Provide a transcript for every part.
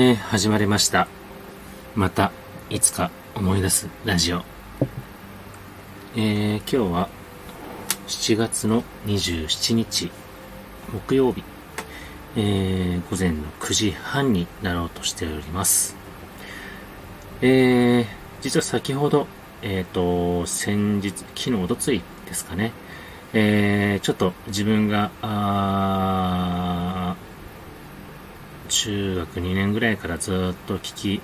えー、始まりました。また、いつか思い出すラジオ。えー、今日は、7月の27日、木曜日、えー、午前の9時半になろうとしております。えー、実は先ほど、えっ、と、先日、昨日、おとついですかね、えー、ちょっと自分が、あー中学2年ぐらいからずっと聴き、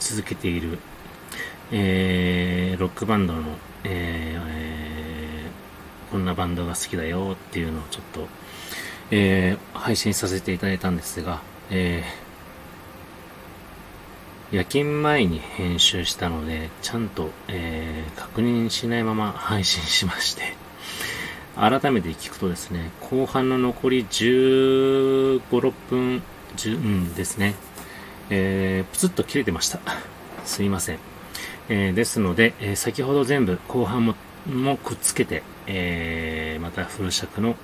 続けている、えーロックバンドの、えーえーこんなバンドが好きだよっていうのをちょっと、えー配信させていただいたんですが、えー夜勤前に編集したので、ちゃんと、えー確認しないまま配信しまして、改めて聞くとですね、後半の残り15、6分、10うんですね、えー、プツッと切れてました。すいません。えーですので、えー先ほど全部後半ももくっつけて、えーまたフル尺の、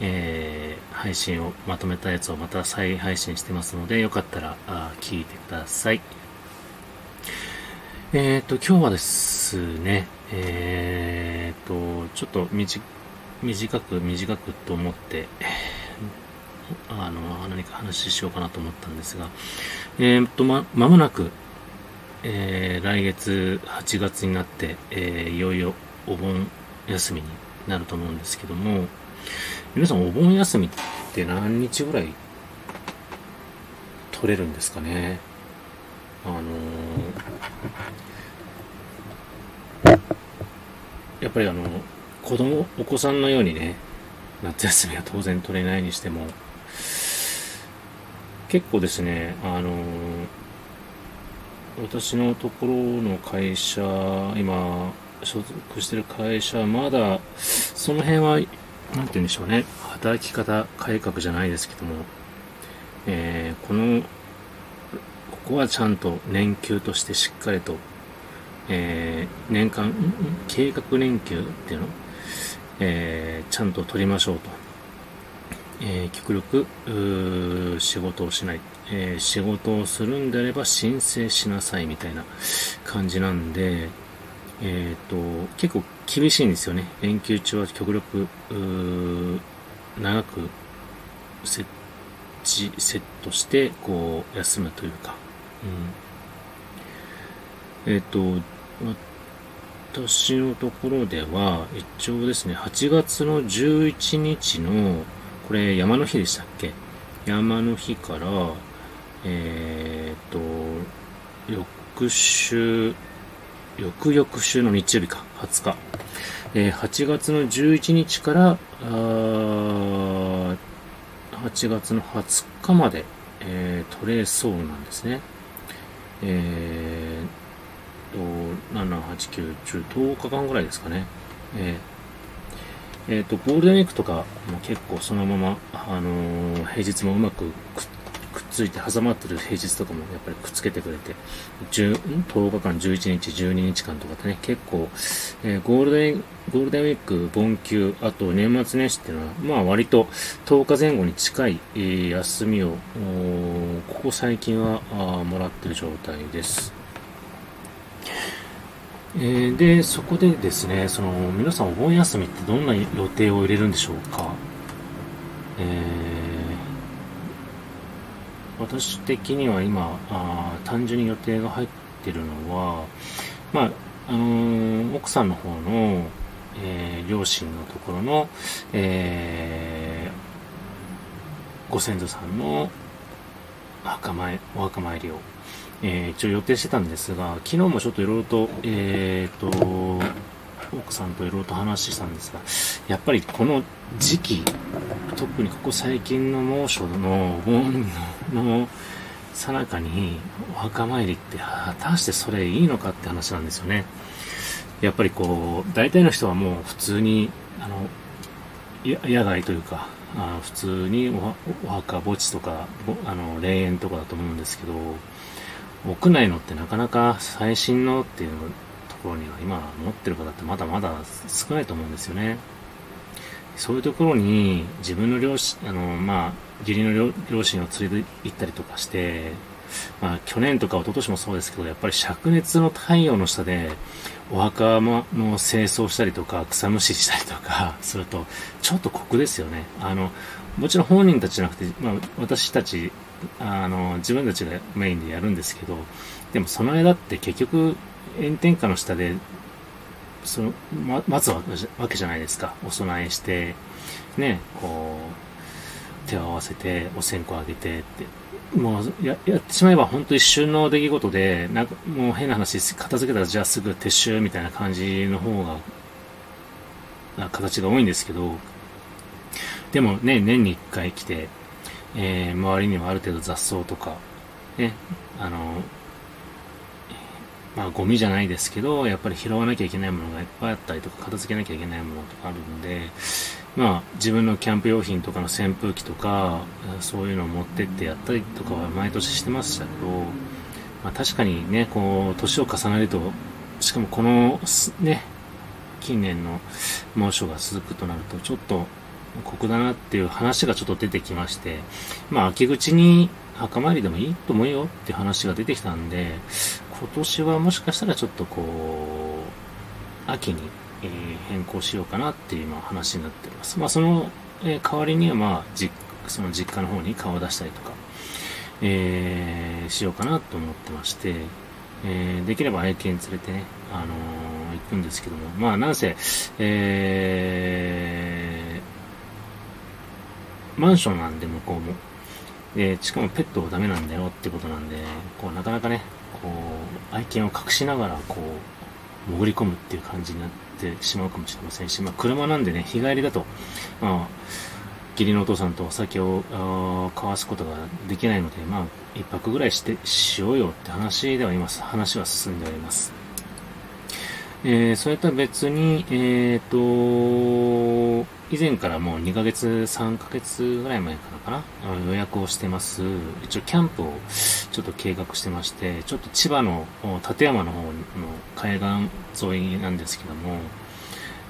えー配信をまとめたやつをまた再配信してますので、よかったらあ聞いてください。えっ、と、今日はですね、えっ、と、ちょっと短短く短くと思って、あの、何か話しようかなと思ったんですが、えーっと、ま、まもなく、えー来月8月になって、えーいよいよお盆休みになると思うんですけども、皆さんお盆休みって何日ぐらい取れるんですかね？あのーやっぱりあの、子供、お子さんのようにね、夏休みは当然取れないにしても、結構ですね、あの私のところの会社、今、所属してる会社まだ、その辺は、なんて言うんでしょうね、働き方改革じゃないですけども、えーこの、ここはちゃんと年休としてしっかりと、えー年間、計画年休っていうの、えーちゃんと取りましょうと。えー極力仕事をしない、えー仕事をするんであれば申請しなさいみたいな感じなんで、えっ、と、結構厳しいんですよね。連休中は極力長く設置、セットして、こう、休むというか。うん、えっ、と、私のところでは、一応ですね、8月の11日の、これ山の日でしたっけ？山の日から、えーっと、翌週、翌々週の日曜日か、20日。えー8月の11日から、8月の20日まで、えー取れそうなんですね。えーと、7、8、9、10、10日間ぐらいですかね。えーえっ、と、ゴールデンウィークとかも結構そのまま、あのー平日もうまくくっついて挟まってる平日とかもやっぱりくっつけてくれて、10, 10日間、11日、12日間とかってね、結構、えーゴールデン、ゴールデンウィーク、盆休、あと年末年始っていうのは、まあ割と10日前後に近い、えー休みを、ここ最近はもらってる状態です。えーで、そこでですね、その、皆さんお盆休みってどんな予定を入れるんでしょうか？えー私的には今、あ単純に予定が入ってるのは、まあ、あのー奥さんの方の、えー両親のところの、えーご先祖さんの墓参お墓参りを、えー一応予定してたんですが、昨日もちょっといろいろと、えーと、奥さんといろいろと話したんですが、やっぱりこの時期、特にここ最近の猛暑の盆のさなかにお墓参りって果たしてそれいいのかって話なんですよね。やっぱりこう、大体の人はもう普通に、あの、野外というか、あ普通にお墓墓地とか、あの、霊園とかだと思うんですけど、屋内のってなかなか最新のっていうところには今持ってる方ってまだまだ少ないと思うんですよね。そういうところに自分の両親、あの、まあ、義理の両親を連れて行ったりとかして、まあ、去年とか一昨年もそうですけど、やっぱり灼熱の太陽の下で、お墓の清掃したりとか、草むしりしたりとかすると、ちょっと酷ですよね。あの、もちろん本人たちじゃなくて、まあ、私たち、あの、自分たちがメインでやるんですけど、でもその間って結局、炎天下の下で、その、ま、待つわけじゃないですか。お供えして、ね、こう、手を合わせて、お線香あげてって。もうや、やってしまえば本当一瞬の出来事で、なんかもう変な話、片付けたらじゃあすぐ撤収みたいな感じの方が、形が多いんですけど、でもね、年に一回来て、えー、周りにはある程度雑草とか、ね、あの、まあゴミじゃないですけど、やっぱり拾わなきゃいけないものがいっぱいあったりとか、片付けなきゃいけないものとかあるんで、まあ自分のキャンプ用品とかの扇風機とか、そういうのを持ってってやったりとかは毎年してましたけど、まあ確かにね、こう、年を重ねると、しかもこの、ね、近年の猛暑が続くとなると、ちょっと酷だなっていう話がちょっと出てきまして、まあ秋口に墓参りでもいいと思うよって話が出てきたんで、今年はもしかしたらちょっとこう、秋に、え、変更しようかなっていう今話になっております。まあその、え、代わりにはまあ、じその実家の方に顔を出したりとか、えー、しようかなと思ってまして、えー、できれば愛犬連れてね、あのー、行くんですけども、まあなんせ、えー、マンションなんで向こうも、で、しかもペットはダメなんだよってことなんで、こう、なかなかね、こう、愛犬を隠しながら、こう、潜り込むっていう感じになってしまうかもしれませんし、まあ、車なんでね、日帰りだと、まあ、義理のお父さんとお酒を交わすことができないので、まあ、一泊ぐらいして、しようよって話ではいます。話は進んでおります。えー、それとは別に、えっ、ー、と、以前からもう2ヶ月、3ヶ月ぐらい前からかな、あの予約をしてます。一応キャンプをちょっと計画してまして、ちょっと千葉の館山の方の海岸沿いなんですけども、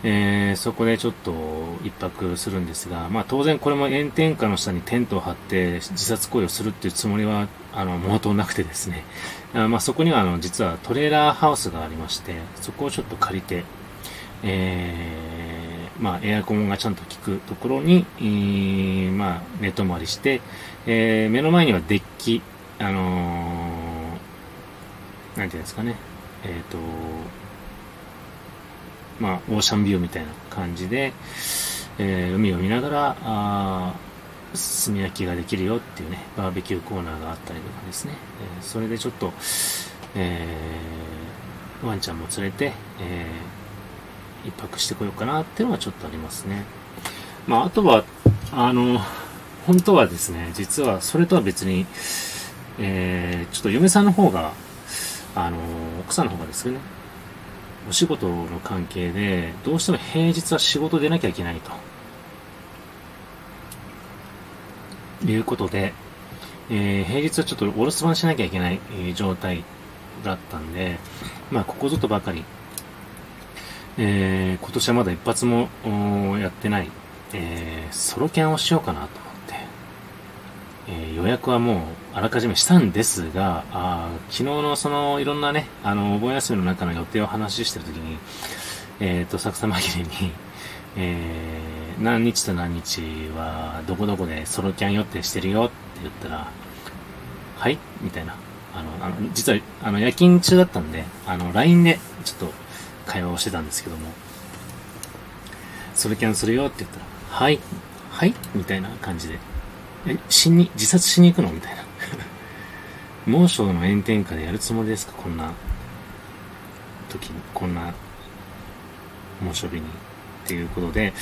えー、そこでちょっと一泊するんですが、まあ当然これも炎天下の下にテントを張って自殺行為をするっていうつもりは、あの、毛頭なくてですね、あまあそこにはあの、実はトレーラーハウスがありまして、そこをちょっと借りて、えー、まあエアコンがちゃんと効くところに、えー、まあ寝泊まりして、えー、目の前にはデッキ、あのー、なんていうんですかね、えっ、ー、と、まあ、オーシャンビューみたいな感じで、えー、海を見ながら、あ炭焼きができるよっていうね、バーベキューコーナーがあったりとかですね、えー、それでちょっと、えー、ワンちゃんも連れて、えー、一泊してこようかなっていうのはちょっとありますね。まあ、あとは、あの、本当はですね、実はそれとは別に、えー、ちょっと嫁さんの方が、あの、奥さんの方がですね、お仕事の関係で、どうしても平日は仕事出なきゃいけないと。いうことで、えー、平日はちょっとお留守番しなきゃいけない、えー、状態だったんで、まあ、ここぞとばかり、えー、今年はまだ一発もやってない、えー、ソロキャンをしようかなと思、えー、予約はもうあらかじめしたんですが、あ昨日のそのいろんなね、あの、お盆休みの中の予定を話してるときに、えっ、ー、と、作さ紛れに、えー、何日と何日はどこどこでソロキャン予定してるよって言ったら、はい？みたいな。あの、あの実は、あの、夜勤中だったんで、あの、LINE でちょっと会話をしてたんですけども、ソロキャンするよって言ったら、はい、はい？みたいな感じで、え、死に、自殺しに行くの？みたいな。猛暑の炎天下でやるつもりですか？こんな時に、こんな猛暑日に。っていうことで、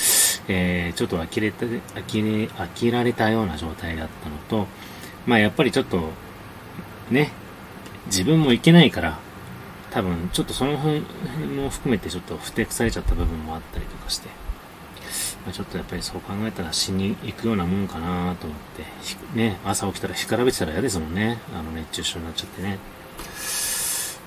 えー、ちょっと呆れた、呆れ、呆られたような状態だったのと、まあやっぱりちょっと、ね、自分もいけないから、多分ちょっとその辺も含めてちょっとふてくされちゃった部分もあったりとかして、ま、ちょっとやっぱりそう考えたら死に行くようなもんかなと思って、ね、朝起きたら干からびてたら嫌ですもんね。あの熱中症になっちゃってね。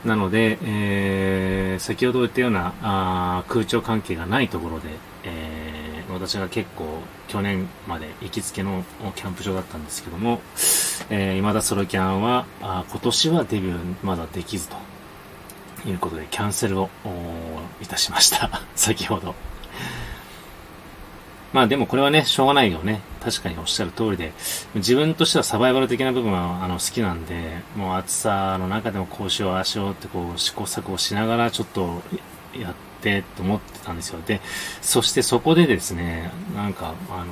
なので、えー、先ほど言ったようなあ空調関係がないところで、えー、私が結構去年まで行きつけのキャンプ場だったんですけども、えー、未だソロキャンはあ今年はデビューまだできずということでキャンセルをいたしました。先ほど。まあでもこれはね、しょうがないよね。確かにおっしゃる通りで、自分としてはサバイバル的な部分はあの好きなんで、もう暑さの中でもこうしよう、ああしようってこう試行錯誤しながらちょっとやってと思ってたんですよ。で、そしてそこでですね、なんか、あの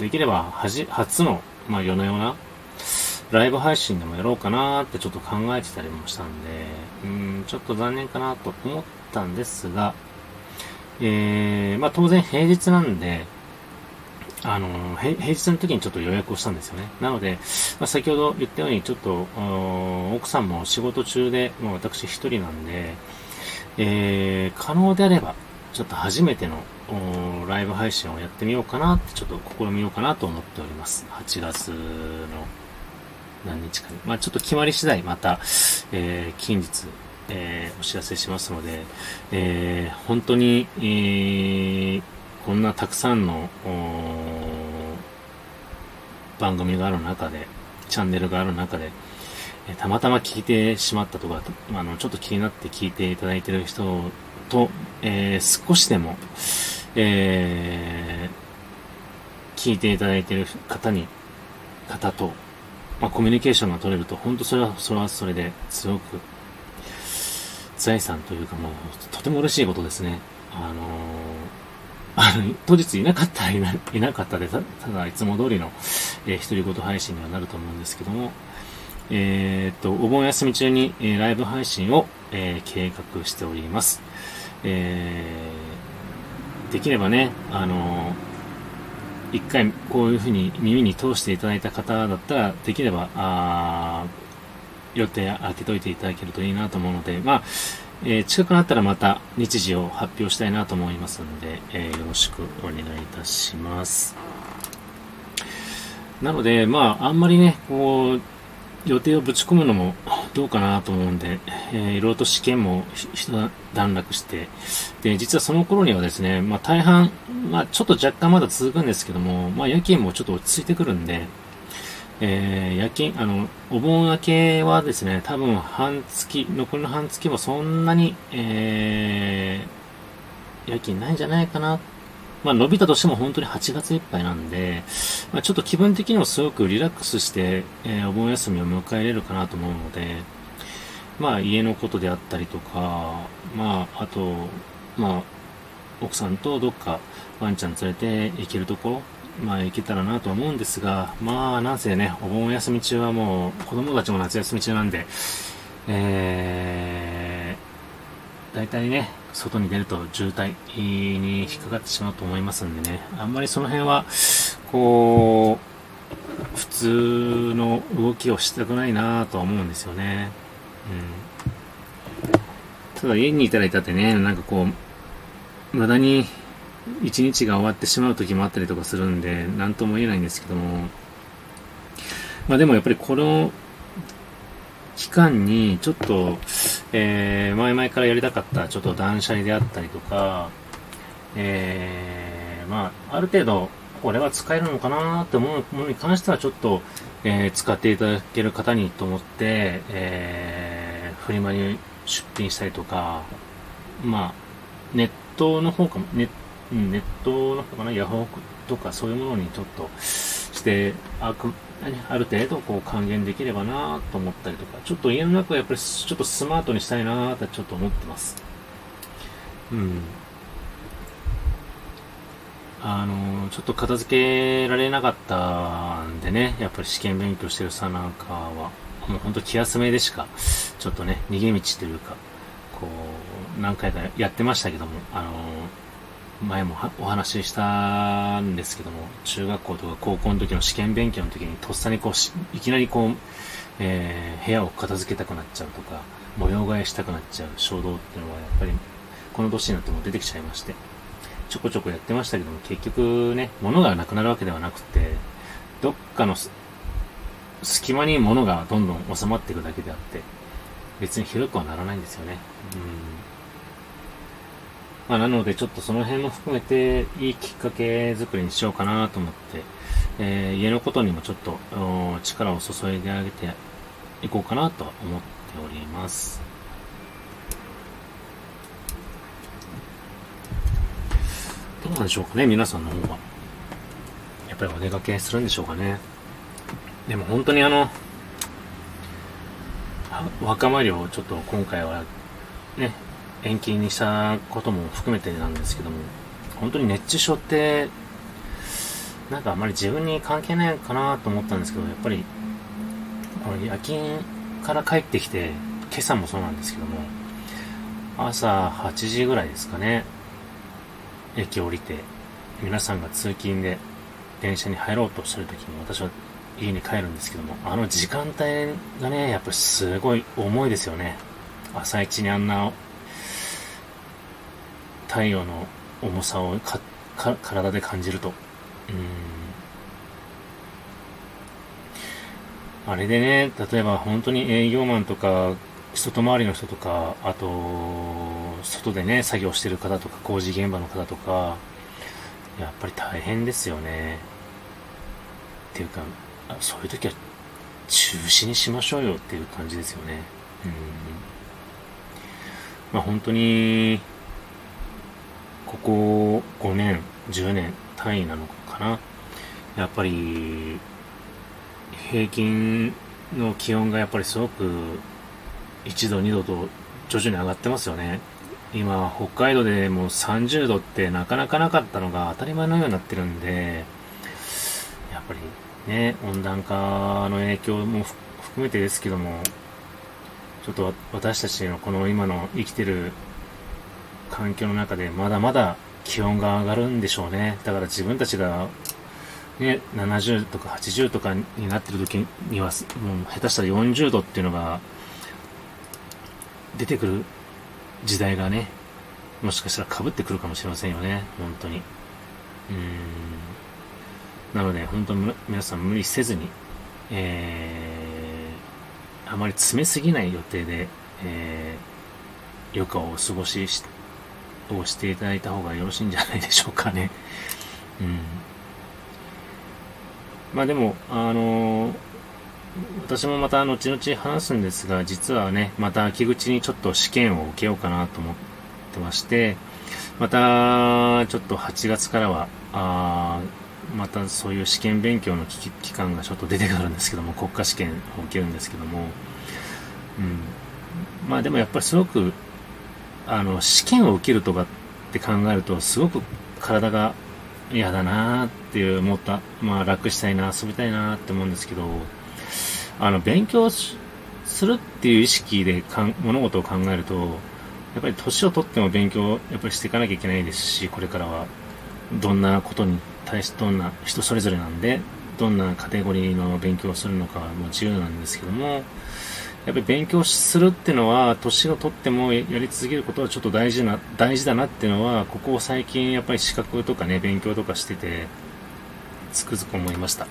できればはじ、初の、まあ夜のような、ライブ配信でもやろうかなってちょっと考えてたりもしたんで、うん、ちょっと残念かなと思ったんですが、えー、まあ当然平日なんで、あの、平日の時にちょっと予約をしたんですよね。なので、まあ、先ほど言ったように、ちょっと、奥さんも仕事中で、もう私一人なんで、えー、可能であれば、ちょっと初めてのライブ配信をやってみようかなって、ちょっと試みようかなと思っております。8月の何日かに。まあちょっと決まり次第、また、えー、近日、えー、お知らせしますので、えー、本当に、えー、こんなたくさんの番組がある中で、チャンネルがある中で、えたまたま聞いてしまったとか、あの、ちょっと気になって聞いていただいている人と、えー、少しでも、えー、聞いていただいている方に、方と、まあ、コミュニケーションが取れると、本当それは、それはそれですごく、財産というかもう、とても嬉しいことですね。あのーあの、当日いなかったらいな、いなかったで、ただいつも通りの、えー、独り言配信にはなると思うんですけども、えー、っと、お盆休み中に、えー、ライブ配信を、えー、計画しております。えー、できればね、あの一回こういうふうに耳に通していただいた方だったら、できれば、あ予定当てといていただけるといいなと思うので、まあ、えー、近くなったらまた日時を発表したいなと思いますので、えー、よろしくお願いいたします。なので、まあ、あんまりね、こう、予定をぶち込むのも どうかなと思うんで、えー、いろいろと試験も一段落して、で、実はその頃にはですね、まあ大半、まあちょっと若干まだ続くんですけども、まあ夜勤もちょっと落ち着いてくるんで、えー、夜勤、あの、お盆明けはですね、多分半月、残りの半月もそんなに、えー、夜勤ないんじゃないかな。まあ、伸びたとしても本当に8月いっぱいなんで、まあ、ちょっと気分的にもすごくリラックスして、えー、お盆休みを迎えれるかなと思うので、まあ、家のことであったりとか、まあ、あと、まあ、奥さんとどっかワンちゃん連れて行けるところ、まあ行けたらなと思うんですが、まあなんせね、お盆休み中はもう子供たちも夏休み中なんで、えー、大体ね、外に出ると渋滞に引っかかってしまうと思いますんでね、あんまりその辺は、こう、普通の動きをしたくないなとは思うんですよね。うん。ただ家にいたらいたってね、なんかこう、無駄に一日が終わってしまう時もあったりとかするんで、なんとも言えないんですけども、まあでもやっぱりこの期間にちょっと、えー、前々からやりたかったちょっと断捨離であったりとか、えー、まあ、ある程度、これは使えるのかなって思うものに関してはちょっと、えー、使っていただける方にと思って、えー、フリマに出品したりとか、まあ、ネットの方かも、ネッ、ネットの方かな、ヤフオクとかそういうものにちょっとして、あくある程度こう還元できればなと思ったりとか、ちょっと家の中はやっぱりちょっとスマートにしたいなってちょっと思ってます。うん。あの、ちょっと片付けられなかったんでね、やっぱり試験勉強してるさなんかは、もうほんと気休めでしか、ちょっとね、逃げ道というか、こう、何回かやってましたけども、あの、前もお話ししたんですけども、中学校とか高校の時の試験勉強の時にとっさにこう、いきなりこう、えー、部屋を片付けたくなっちゃうとか、模様替えしたくなっちゃう衝動っていうのはやっぱり、この年になっても出てきちゃいまして、ちょこちょこやってましたけども、結局ね、物がなくなるわけではなくて、どっかの隙間に物がどんどん収まっていくだけであって、別に広くはならないんですよね。うんまあ、なので、ちょっとその辺も含めて、いいきっかけ作りにしようかなと思って、えー、家のことにもちょっと力を注いであげていこうかなと思っております。どうなんでしょうかね、皆さんの方は。やっぱりお出かけするんでしょうかね。でも本当にあの、若参りをちょっと今回はね、延期にしたことも含めてなんですけども、本当に熱中症って、なんかあまり自分に関係ないかなと思ったんですけど、やっぱり、この夜勤から帰ってきて、今朝もそうなんですけども、朝8時ぐらいですかね、駅降りて、皆さんが通勤で電車に入ろうとしてる時に私は家に帰るんですけども、あの時間帯がね、やっぱりすごい重いですよね。朝一にあんな太陽の重さを体で感じると。うん。あれでね、例えば本当に営業マンとか、外回りの人とか、あと、外でね、作業してる方とか、工事現場の方とか、やっぱり大変ですよね。っていうか、そういう時は中止にしましょうよっていう感じですよね。うん。まあ本当に、ここ5年、10年単位なのかな。やっぱり、平均の気温がやっぱりすごく1度、2度と徐々に上がってますよね。今、北海道でもう30度ってなかなかなかったのが当たり前のようになってるんで、やっぱりね、温暖化の影響も含めてですけども、ちょっと私たちのこの今の生きてる環境の中でまだまだ気温が上がるんでしょうね。だから自分たちがね、70とか80とかになってる時には、もう下手したら40度っていうのが出てくる時代がね、もしかしたら被ってくるかもしれませんよね。本当に。うん。なので、本当に皆さん無理せずに、えー、あまり詰めすぎない予定で、えー、余暇をお過ごししてをしていただいた方がよろしいんじゃないでしょうかね。うん。まあでも、あのー、私もまた後々話すんですが、実はね、また秋口にちょっと試験を受けようかなと思ってまして、また、ちょっと8月からは、あまたそういう試験勉強の期間がちょっと出てくるんですけども、国家試験を受けるんですけども、うん。まあでもやっぱりすごく、あの、試験を受けるとかって考えると、すごく体が嫌だなーっていう思った、まあ楽したいな、遊びたいなって思うんですけど、あの、勉強するっていう意識でかん物事を考えると、やっぱり年を取っても勉強やっぱりしていかなきゃいけないですし、これからはどんなことに対してどんな人それぞれなんで、どんなカテゴリーの勉強をするのかも自由なんですけども、やっぱり勉強するっていうのは、年を取ってもやり続けることはちょっと大事な、大事だなっていうのは、ここを最近やっぱり資格とかね、勉強とかしてて、つくづく思いました。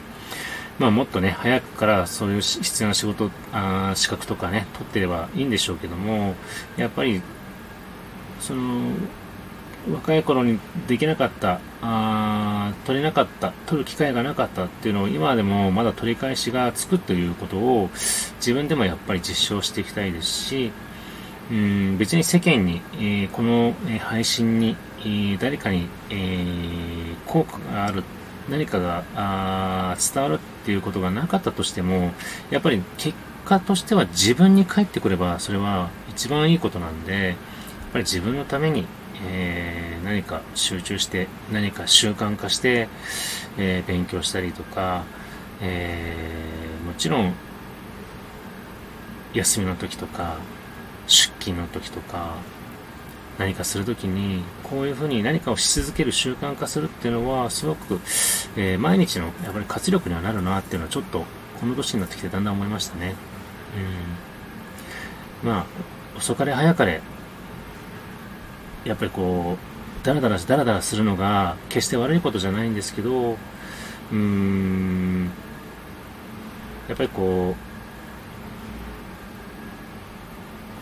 まあもっとね、早くからそういう必要な仕事、あ資格とかね、取ってればいいんでしょうけども、やっぱり、その、若い頃にできなかった、あ取れなかった、取る機会がなかったっていうのを今でもまだ取り返しがつくということを自分でもやっぱり実証していきたいですし、うん別に世間に、えー、この、配信に、えー、誰かに、えー、効果がある、何かがあ伝わるっていうことがなかったとしても、やっぱり結果としては自分に返ってくればそれは一番いいことなんで、やっぱり自分のためにえー、何か集中して何か習慣化して、えー、勉強したりとか、えー、もちろん休みの時とか出勤の時とか何かするときにこういうふうに何かをし続ける習慣化するっていうのはすごく、えー、毎日のやっぱり活力にはなるなっていうのはちょっとこの年になってきてだんだん思いましたね。うん、まあ遅かれ早かれやっぱりこう、ダラダラダラダラするのが決して悪いことじゃないんですけど、うん、やっぱりこう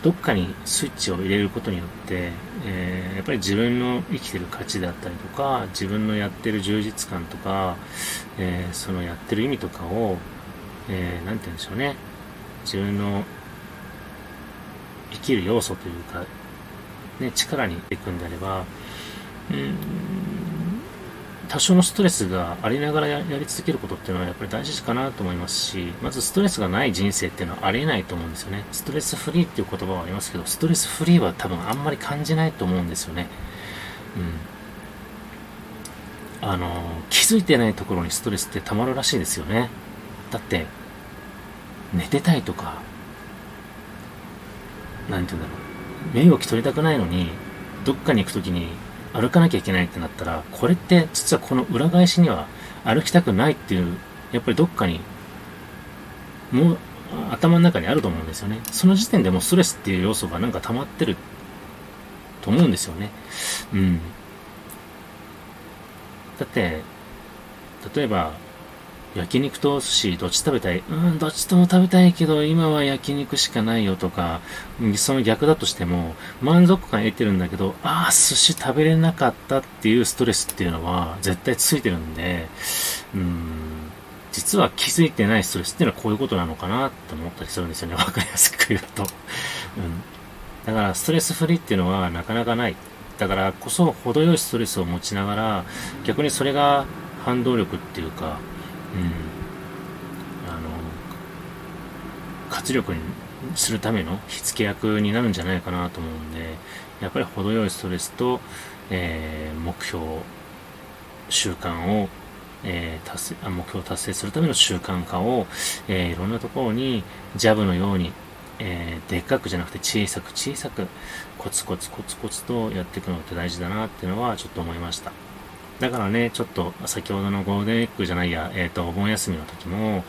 どっかにスイッチを入れることによって、えー、やっぱり自分の生きてる価値であったりとか、自分のやってる充実感とか、えー、そのやってる意味とかを、えー、て言うんでしょうね。自分の生きる要素というか、ね、力にいくんであれば、うん、多少のストレスがありながらやり続けることっていうのはやっぱり大事かなと思いますし、まずストレスがない人生っていうのはありえないと思うんですよね。ストレスフリーっていう言葉はありますけど、ストレスフリーは多分あんまり感じないと思うんですよね。うん。あの、気づいてないところにストレスってたまるらしいですよね。だって、寝てたいとか、なんて言うんだろう。身動き取りたくないのに、どっかに行くときに歩かなきゃいけないってなったら、これって実はこの裏返しには歩きたくないっていう、やっぱりどっかに、もう頭の中にあると思うんですよね。その時点でもうストレスっていう要素がなんか溜まってると思うんですよね。うん。だって、例えば、焼肉と寿司どっち食べたい？うん、どっちとも食べたいけど、今は焼肉しかないよとか、その逆だとしても、満足感得てるんだけど、ああ、寿司食べれなかったっていうストレスっていうのは絶対ついてるんで、うん、実は気づいてないストレスっていうのはこういうことなのかなって思ったりするんですよね。わかりやすく言うと。うん。だから、ストレスフリーっていうのはなかなかない。だからこそ、程よいストレスを持ちながら、逆にそれが反動力っていうか、あの活力にするための火付け役になるんじゃないかなと思うんでやっぱり程よいストレスと、えー、目標習慣を、えー、達成目標を達成するための習慣化を、えー、いろんなところにジャブのように、え、でっかくじゃなくて小さく小さくコツコツコツコツとやっていくのって大事だなっていうのはちょっと思いました。だからね、ちょっと先ほどのゴールデンウィークじゃないや、えっ、ー、と、お盆休みの時も、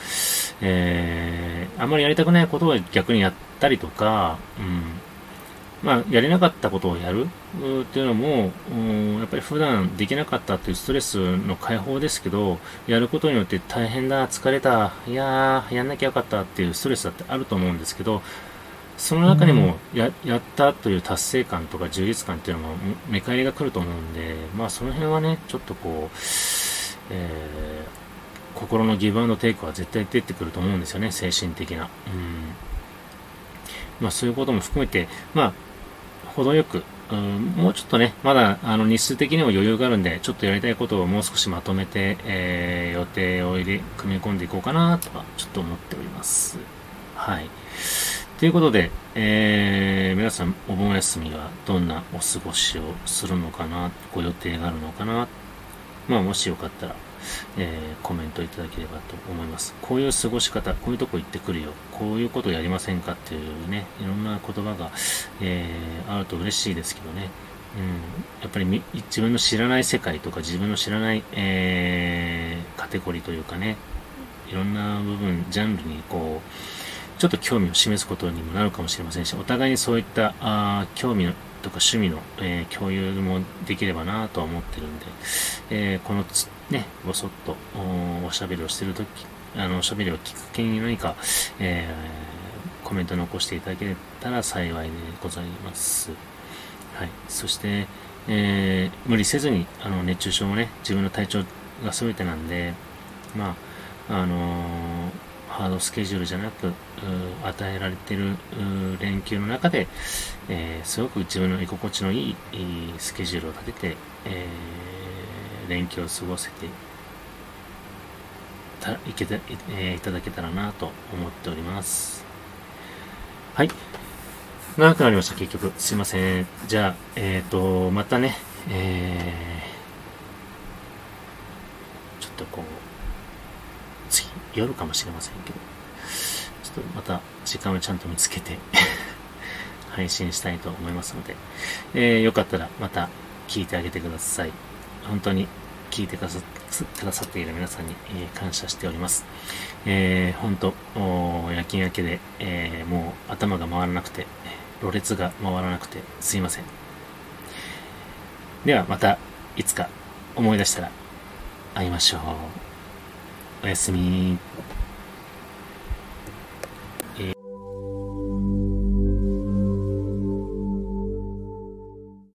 えー、あんまりやりたくないことを逆にやったりとか、うん、まあ、やれなかったことをやるっていうのも、うん、やっぱり普段できなかったっていうストレスの解放ですけど、やることによって大変だ、疲れた、いやー、やんなきゃよかったっていうストレスだってあると思うんですけど、その中にもや、やったという達成感とか充実感っていうのも目返りが来ると思うんで、まあその辺はね、ちょっとこう、えー、心のギブアンドテイクは絶対出てくると思うんですよね、精神的な。うん。まあそういうことも含めて、まあ、程よく、うん、もうちょっとね、まだあの日数的にも余裕があるんで、ちょっとやりたいことをもう少しまとめて、えー、予定を入れ、組み込んでいこうかなとは、ちょっと思っております。はい。ということで、えー、皆さんお盆休みはどんなお過ごしをするのかな、ご予定があるのかな、まあもしよかったら、えー、コメントいただければと思います。こういう過ごし方、こういうとこ行ってくるよ、こういうことやりませんかっていうね、いろんな言葉が、えー、あると嬉しいですけどね。うん、やっぱり自分の知らない世界とか自分の知らない、えー、カテゴリーというかね、いろんな部分、ジャンルにこう、ちょっと興味を示すことにもなるかもしれませんし、お互いにそういったあ興味とか趣味の、えー、共有もできればなとは思ってるんで、えー、このつ、ね、ぼそっとおしゃべりをしてるとき、あの、おしゃべりを聞くけに何か、えー、コメント残していただけたら幸いでございます。はい。そして、えー、無理せずに、あの、熱中症もね、自分の体調が全てなんで、まあ、あのーハードスケジュールじゃなく、与えられている連休の中で、えー、すごく自分の居心地のいいスケジュールを立てて、えー、連休を過ごせてたいけた、えー、いただけたらなと思っております。はい。長くなりました、結局。すいません。じゃあ、えっ、ー、と、またね、えー、ちょっとこう、次夜かもしれませんけど、ちょっとまた時間をちゃんと見つけて 配信したいと思いますので、えー、よかったらまた聞いてあげてください。本当に聞いてくださくださっている皆さんに、え、感謝しております。えー、本当、夜勤明けで、えー、もう頭が回らなくて、ろれつが回らなくてすいません。ではまたいつか思い出したら会いましょう。おやすみ。